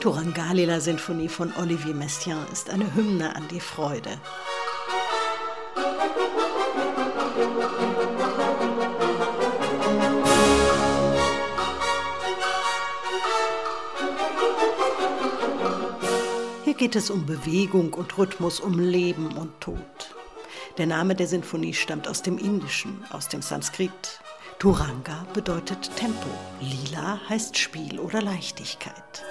Turangalila-Sinfonie von Olivier Messiaen ist eine Hymne an die Freude. Hier geht es um Bewegung und Rhythmus, um Leben und Tod. Der Name der Sinfonie stammt aus dem Indischen, aus dem Sanskrit. Turanga bedeutet Tempo. Lila heißt Spiel oder Leichtigkeit.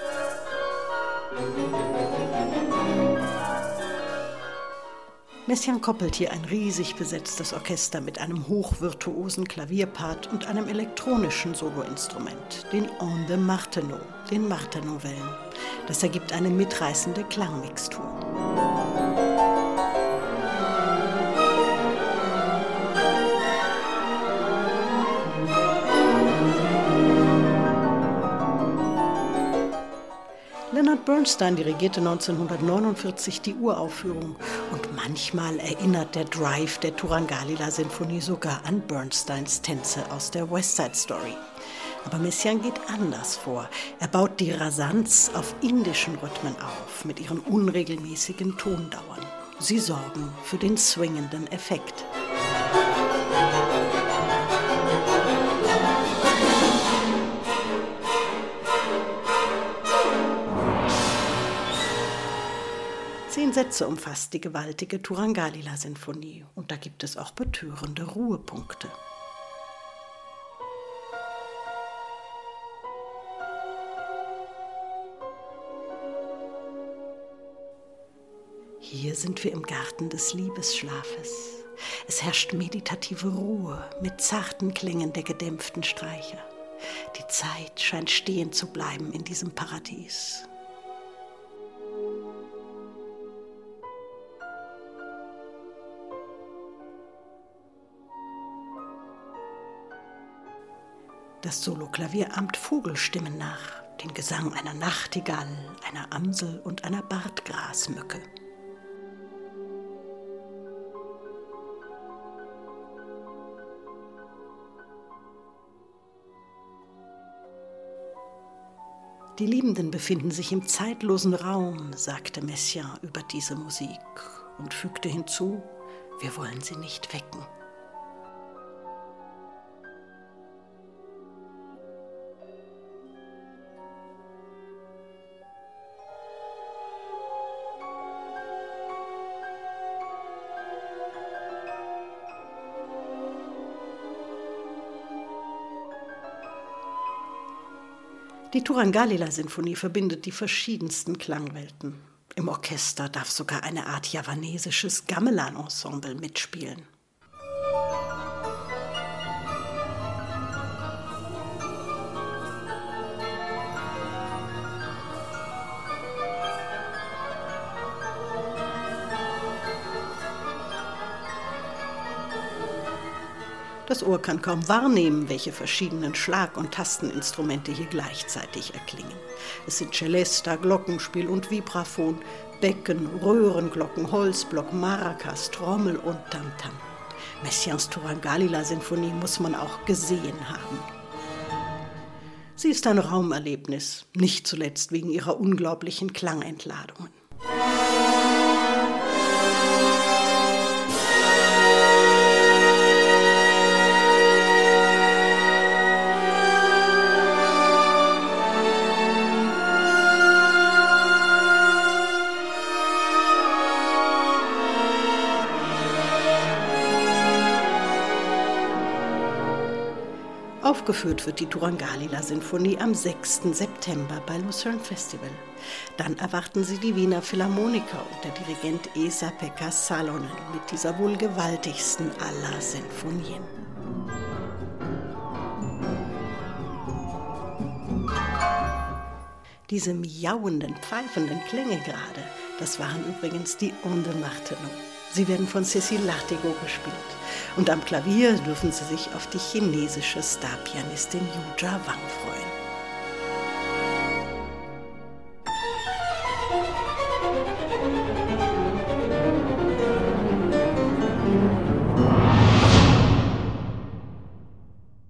Messiaen koppelt hier ein riesig besetztes Orchester mit einem hochvirtuosen Klavierpart und einem elektronischen Soloinstrument, den On de Martenot, den Martenot-Wellen. Das ergibt eine mitreißende Klangmixtur. Bernstein dirigierte 1949 die Uraufführung und manchmal erinnert der Drive der Turangalila-Sinfonie sogar an Bernsteins Tänze aus der West Side Story. Aber Messiaen geht anders vor. Er baut die Rasanz auf indischen Rhythmen auf, mit ihren unregelmäßigen Tondauern. Sie sorgen für den swingenden Effekt. Sätze umfasst die gewaltige Turangalila-Sinfonie und da gibt es auch betörende Ruhepunkte. Hier sind wir im Garten des Liebesschlafes. Es herrscht meditative Ruhe mit zarten Klängen der gedämpften Streicher. Die Zeit scheint stehen zu bleiben in diesem Paradies. Das Soloklavier ahmt Vogelstimmen nach, den Gesang einer Nachtigall, einer Amsel und einer Bartgrasmücke. Die Liebenden befinden sich im zeitlosen Raum, sagte Messiaen über diese Musik und fügte hinzu, wir wollen sie nicht wecken. Die Turangalila-Sinfonie verbindet die verschiedensten Klangwelten. Im Orchester darf sogar eine Art javanesisches Gamelan-Ensemble mitspielen. Das Ohr kann kaum wahrnehmen, welche verschiedenen Schlag- und Tasteninstrumente hier gleichzeitig erklingen. Es sind Celesta, Glockenspiel und Vibraphon, Becken, Röhrenglocken, Holzblock, Maracas, Trommel und Tamtam. Messiaens Turangalila-Sinfonie muss man auch gesehen haben. Sie ist ein Raumerlebnis, nicht zuletzt wegen ihrer unglaublichen Klangentladungen. Aufgeführt wird die Turangalila-Sinfonie am 6. September bei Lucerne Festival. Dann erwarten Sie die Wiener Philharmoniker und der Dirigent Esa-Pekka Salonen mit dieser wohl gewaltigsten aller Sinfonien. Diese miauenden, pfeifenden Klänge gerade, das waren übrigens die Onde Martenot. Sie werden von Cécile Lartigot gespielt. Und am Klavier dürfen Sie sich auf die chinesische Starpianistin Yu Jia Wang freuen.